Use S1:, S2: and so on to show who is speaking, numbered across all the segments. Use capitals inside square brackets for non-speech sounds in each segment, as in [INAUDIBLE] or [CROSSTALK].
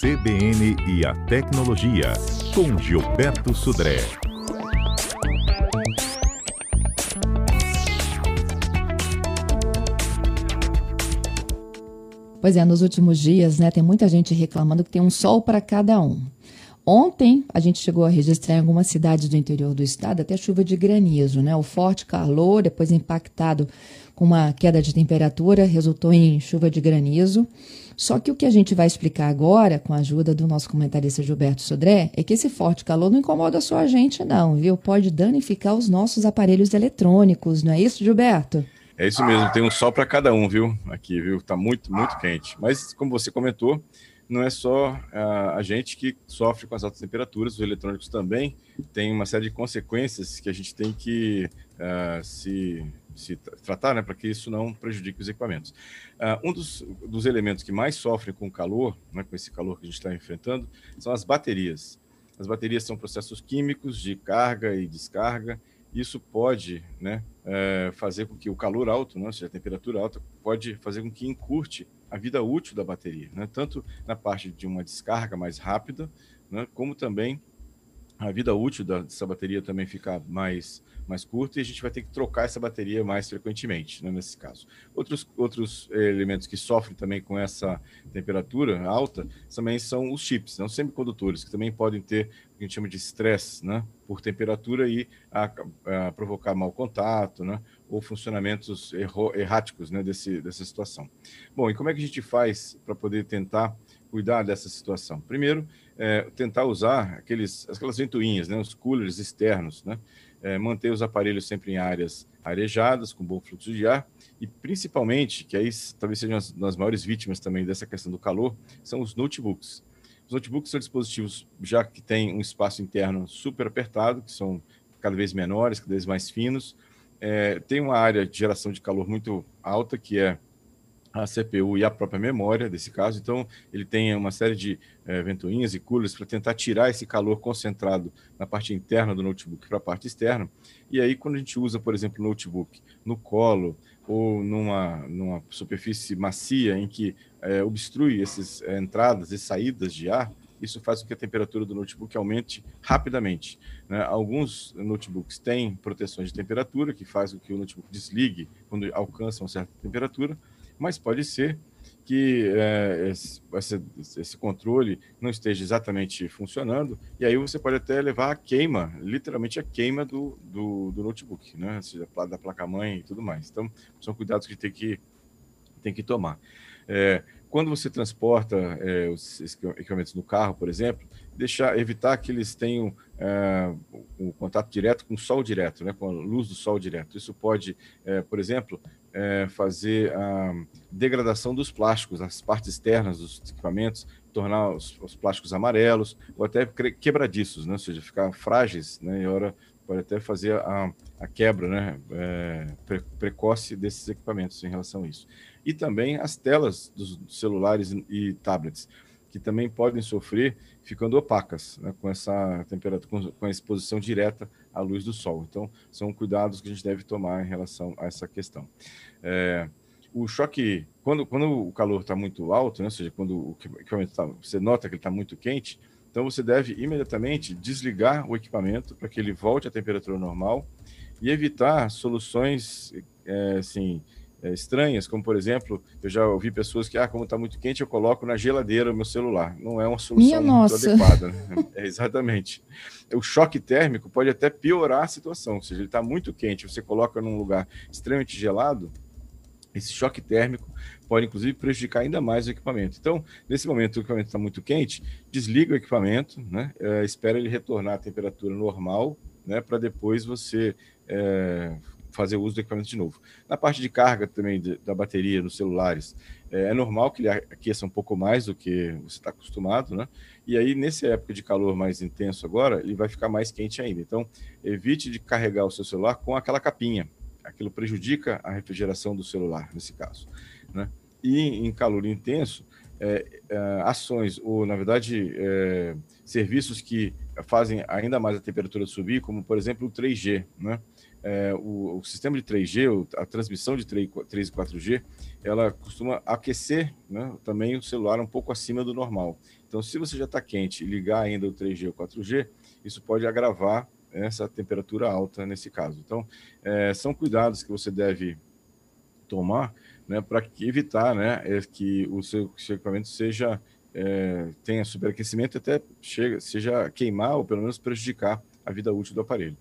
S1: CBN e a Tecnologia, com Gilberto Sudré.
S2: Pois é, nos últimos dias, né, tem muita gente reclamando que tem um sol para cada um. Ontem, a gente chegou a registrar em algumas cidades do interior do estado até chuva de granizo, né? O forte calor, depois impactado com uma queda de temperatura, resultou em chuva de granizo. Só que o que a gente vai explicar agora, com a ajuda do nosso comentarista Gilberto Sodré, é que esse forte calor não incomoda só a gente, não, viu? Pode danificar os nossos aparelhos eletrônicos, não é isso, Gilberto?
S3: É isso mesmo, tem um sol para cada um, viu? Aqui, viu? Tá muito, muito quente. Mas, como você comentou, não é só a, a gente que sofre com as altas temperaturas, os eletrônicos também têm uma série de consequências que a gente tem que uh, se, se tratar, né, para que isso não prejudique os equipamentos. Uh, um dos, dos elementos que mais sofrem com o calor, né, com esse calor que a gente está enfrentando, são as baterias. As baterias são processos químicos de carga e descarga. Isso pode né, é, fazer com que o calor alto, né, ou seja, a temperatura alta, pode fazer com que encurte a vida útil da bateria, né? tanto na parte de uma descarga mais rápida, né? como também a vida útil dessa bateria também fica mais, mais curta e a gente vai ter que trocar essa bateria mais frequentemente, né, nesse caso. Outros, outros elementos que sofrem também com essa temperatura alta também são os chips, não né, semicondutores, que também podem ter o que a gente chama de estresse né, por temperatura e a, a provocar mau contato, né, ou funcionamentos erro, erráticos né, desse, dessa situação. Bom, e como é que a gente faz para poder tentar cuidar dessa situação? Primeiro, é, tentar usar aqueles, aquelas ventoinhas, né, os coolers externos, né, é, manter os aparelhos sempre em áreas arejadas, com bom fluxo de ar, e principalmente, que aí talvez sejam as, as maiores vítimas também dessa questão do calor, são os notebooks. Os notebooks são dispositivos já que têm um espaço interno super apertado, que são cada vez menores, cada vez mais finos, é, tem uma área de geração de calor muito alta, que é a CPU e a própria memória desse caso. Então, ele tem uma série de é, ventoinhas e coolers para tentar tirar esse calor concentrado na parte interna do notebook para a parte externa. E aí, quando a gente usa, por exemplo, o notebook no colo ou numa, numa superfície macia em que é, obstrui essas é, entradas e saídas de ar, isso faz com que a temperatura do notebook aumente rapidamente. Né? Alguns notebooks têm proteções de temperatura, que faz com que o notebook desligue quando alcança uma certa temperatura, mas pode ser que é, esse, esse, controle não esteja exatamente funcionando, e aí você pode até levar a queima, literalmente a queima do, do, do notebook, né? seja, da placa-mãe e tudo mais. Então, são cuidados que tem que, tem que tomar. É, quando você transporta é, os equipamentos no carro, por exemplo, deixar, evitar que eles tenham é, o contato direto com o sol direto, né, com a luz do sol direto. Isso pode, é, por exemplo, é, fazer a degradação dos plásticos, as partes externas dos equipamentos, tornar os, os plásticos amarelos ou até quebradiços, né, ou seja, ficar frágeis, né, e hora pode até fazer a, a quebra né, é, pre, precoce desses equipamentos em relação a isso. E também as telas dos celulares e tablets, que também podem sofrer ficando opacas, né, com essa temperatura, com a exposição direta à luz do sol. Então, são cuidados que a gente deve tomar em relação a essa questão. É, o choque, quando, quando o calor está muito alto, né, ou seja, quando o equipamento tá, você nota que ele está muito quente, então você deve imediatamente desligar o equipamento para que ele volte à temperatura normal e evitar soluções é, assim, é, estranhas, como por exemplo, eu já ouvi pessoas que, ah, como está muito quente, eu coloco na geladeira o meu celular. Não é uma solução
S2: Minha
S3: muito
S2: nossa.
S3: adequada. Né? [LAUGHS] É, exatamente. O choque térmico pode até piorar a situação, ou seja, ele está muito quente, você coloca num lugar extremamente gelado, esse choque térmico pode, inclusive, prejudicar ainda mais o equipamento. Então, nesse momento, o equipamento está muito quente, desliga o equipamento, né? É, espera ele retornar à temperatura normal, né? Para depois você é, fazer uso do equipamento de novo. Na parte de carga também de, da bateria nos celulares, é, é, normal que ele aqueça um pouco mais do que você está acostumado, né? E aí, nessa época de calor mais intenso agora, ele vai ficar mais quente ainda. Então, evite de carregar o seu celular com aquela capinha, aquilo prejudica a refrigeração do celular, nesse caso. Né? E em calor intenso, é, é, ações, ou na verdade, é, serviços que fazem ainda mais a temperatura subir, como por exemplo o 3G. Né? É, o, o, sistema de 3G, a transmissão de 3, 3 e 4G, ela costuma aquecer né, também o celular um pouco acima do normal. Então, se você já está quente e ligar ainda o 3G ou 4G, isso pode agravar essa temperatura alta nesse caso. Então, é, são cuidados que você deve tomar né, para evitar né, é que o seu, seu equipamento seja é, tenha superaquecimento até chega, seja queimar ou pelo menos prejudicar a vida útil do aparelho.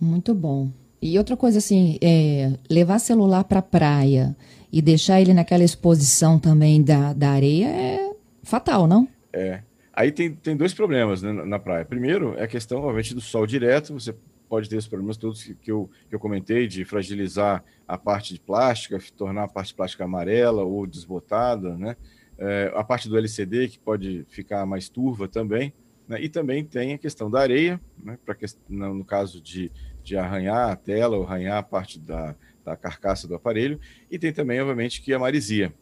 S2: Muito bom. E outra coisa assim, é, levar celular para praia e deixar ele naquela exposição também da, da areia é fatal, não?
S3: É. Aí tem, tem dois problemas né, na praia. Primeiro é a questão, obviamente, do sol direto. Você pode ter os problemas todos que, que, eu, que eu comentei, de fragilizar a parte de plástica, tornar a parte plástica amarela ou desbotada, né? É, a parte do LCD, que pode ficar mais turva também. Né? E também tem a questão da areia, né? Que, no, no caso de, de arranhar a tela ou arranhar a parte da, da carcaça do aparelho. E tem também, obviamente, que a marisia,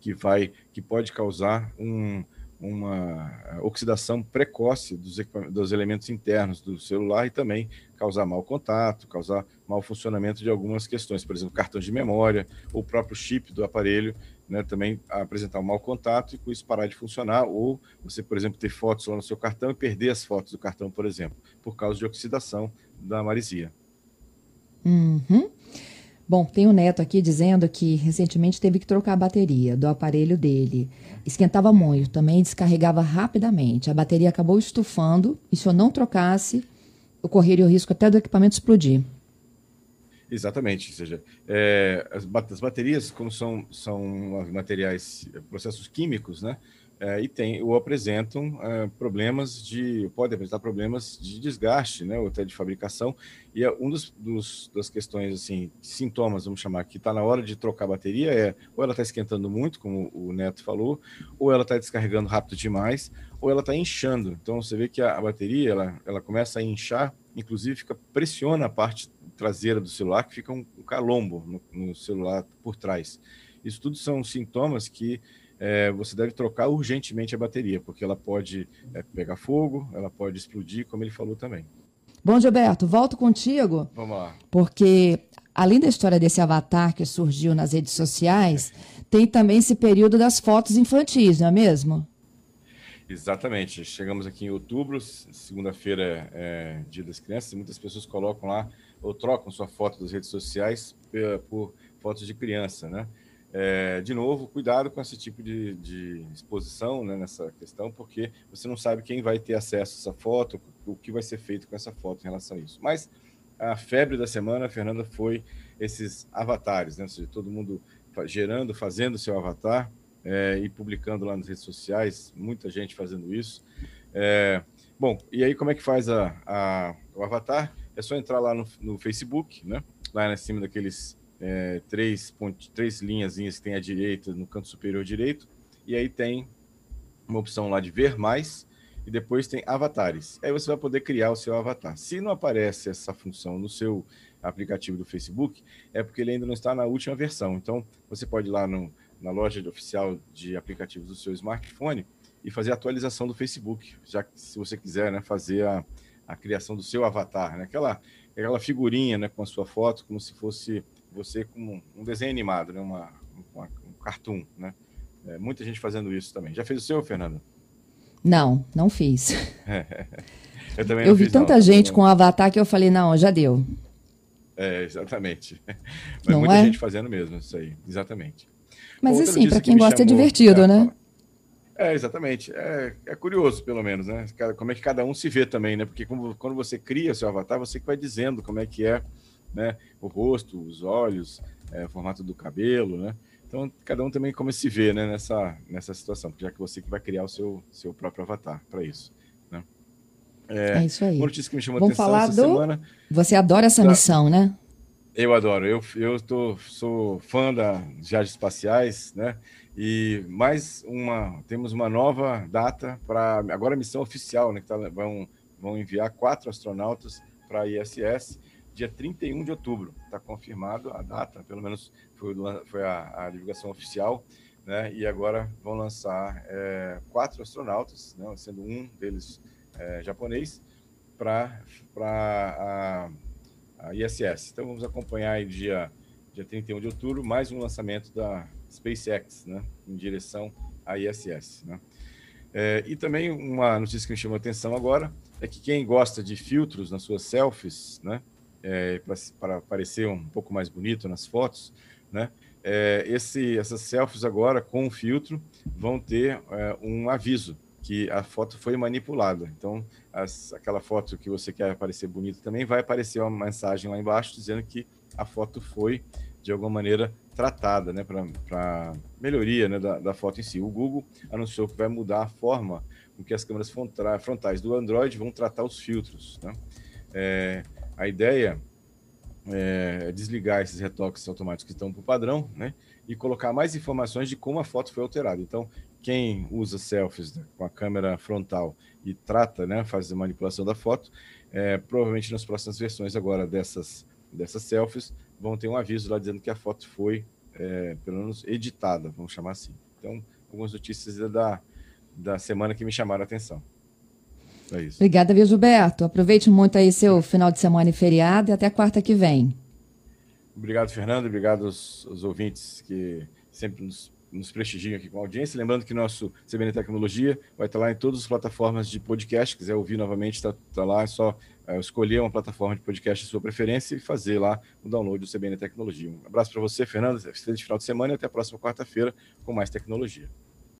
S3: que, vai, que pode causar um, uma oxidação precoce dos, dos elementos internos do celular e também causar mau contato, causar mau funcionamento de algumas questões, por exemplo, cartão de memória, o próprio chip do aparelho, né, também apresentar um mau contato e com isso parar de funcionar, ou você, por exemplo, ter fotos lá no seu cartão e perder as fotos do cartão, por exemplo, por causa de oxidação da marisia.
S2: Uhum. Bom, tem o um neto aqui dizendo que recentemente teve que trocar a bateria do aparelho dele. Esquentava muito, também descarregava rapidamente. A bateria acabou estufando e se eu não trocasse, eu correria o risco até do equipamento explodir.
S3: Exatamente, ou seja, é, as, baterias, como são, são materiais, processos químicos, né, é, e tem, ou apresentam é, problemas de, pode apresentar problemas de desgaste, né, ou até de fabricação, e é um dos, dos, das questões, assim, sintomas, vamos chamar, que está na hora de trocar a bateria é, ou ela está esquentando muito, como o Neto falou, ou ela está descarregando rápido demais, ou ela está inchando, então você vê que a, a bateria, ela, ela começa a inchar, inclusive fica, pressiona a parte traseira do celular, que fica um, um calombo no, no, celular por trás. Isso tudo são sintomas que é, você deve trocar urgentemente a bateria, porque ela pode é, pegar fogo, ela pode explodir, como ele falou também.
S2: Bom, Gilberto, volto contigo.
S3: Vamos lá.
S2: Porque, além da história desse avatar que surgiu nas redes sociais, tem também esse período das fotos infantis, não é mesmo?
S3: Exatamente. Chegamos aqui em outubro, segunda-feira é Dia das Crianças, e muitas pessoas colocam lá ou trocam sua foto das redes sociais por fotos de criança, né? É, de novo, cuidado com esse tipo de, de exposição né, nessa questão, porque você não sabe quem vai ter acesso a essa foto, o que vai ser feito com essa foto em relação a isso. Mas a febre da semana, Fernanda, foi esses avatares, né? Ou seja, todo mundo gerando, fazendo seu avatar é, e publicando lá nas redes sociais, muita gente fazendo isso. É, bom, e aí como é que faz a, a, o avatar? É só entrar lá no, no Facebook, né? Lá em cima daqueles é, três, três linhas que tem à direita, no canto superior direito, e aí tem uma opção lá de ver mais, e depois tem avatares. Aí você vai poder criar o seu avatar. Se não aparece essa função no seu aplicativo do Facebook, é porque ele ainda não está na última versão. Então, você pode ir lá no, na loja oficial de aplicativos do seu smartphone e fazer a atualização do Facebook, já que se você quiser né, fazer a, a criação do seu avatar, né? aquela, aquela figurinha né, com a sua foto, como se fosse você com um desenho animado, né? uma, uma um cartoon. Né? É, muita gente fazendo isso também. Já fez o seu, Fernando?
S2: Não, não fiz. [LAUGHS]
S3: eu também
S2: eu
S3: vi
S2: fiz, tanta
S3: não,
S2: gente
S3: não.
S2: com avatar que eu falei, não, já deu.
S3: É, exatamente. [LAUGHS] Mas
S2: Não
S3: muita
S2: é?
S3: gente fazendo mesmo isso aí, exatamente.
S2: Mas
S3: Outra
S2: assim, para
S3: que
S2: quem
S3: me
S2: gosta é
S3: chamou-
S2: divertido,
S3: é,
S2: né?
S3: fala. É, exatamente. É, é curioso, pelo menos, né? Como é que cada um se vê também, né? Porque como- quando você cria seu avatar, você que vai dizendo como é que é, né? O rosto, os olhos, é, o formato do cabelo, né? Então, cada um também como se vê, né? Nessa, nessa situação, já que você que vai criar o seu, seu próprio avatar para isso, né?
S2: É, isso aí.
S3: Uma notícia que me chamou
S2: Vamos
S3: atenção
S2: falar
S3: essa
S2: do-
S3: semana
S2: Você adora essa
S3: Tá.
S2: missão, né?
S3: eu adoro. Eu, eu tô, sou fã da viagens espaciais, né? E mais uma, temos uma nova data para agora a missão oficial, né? Que tá, vão, vão enviar quatro astronautas para a ISS, dia 31 de outubro. Está confirmado a data, pelo menos foi, foi a, a divulgação oficial, né? E agora vão lançar é, quatro astronautas, né? Sendo um deles é, japonês, para a ISS. Então vamos acompanhar aí dia, dia 31 de outubro mais um lançamento da SpaceX, né, em direção à ISS. Né? É, e também uma notícia que me chamou a atenção agora é que quem gosta de filtros nas suas selfies, né, é, para parecer um pouco mais bonito nas fotos, né, é, esse, essas selfies agora com filtro vão ter é, um aviso que a foto foi manipulada. Então, as, aquela foto que você quer aparecer bonita também vai aparecer uma mensagem lá embaixo dizendo que a foto foi de alguma maneira tratada, né, para melhoria né, da, da, foto em si. O Google anunciou que vai mudar a forma com que as câmeras frontais do Android vão tratar os filtros. Né? É, a ideia é desligar esses retoques automáticos que estão por padrão, né, e colocar mais informações de como a foto foi alterada. Então, quem usa selfies né, com a câmera frontal e trata, né, faz a manipulação da foto, é, provavelmente nas próximas versões agora dessas, dessas selfies vão ter um aviso lá dizendo que a foto foi, é, pelo menos, editada, vamos chamar assim. Então, algumas notícias da, da semana que me chamaram a atenção.
S2: É isso. Obrigada, viu, Gilberto? Aproveite muito aí seu final de semana e feriado e até quarta que vem.
S3: Obrigado, Fernando. Obrigado aos, aos ouvintes que sempre nos nos prestigiam aqui com a audiência. Lembrando que nosso CBN Tecnologia vai estar lá em todas as plataformas de podcast. Se quiser ouvir novamente, está tá lá. É só é, escolher uma plataforma de podcast de sua preferência e fazer lá o download do CBN Tecnologia. Um abraço para você, Fernando. Excelente final de semana e até a próxima quarta-feira com mais tecnologia.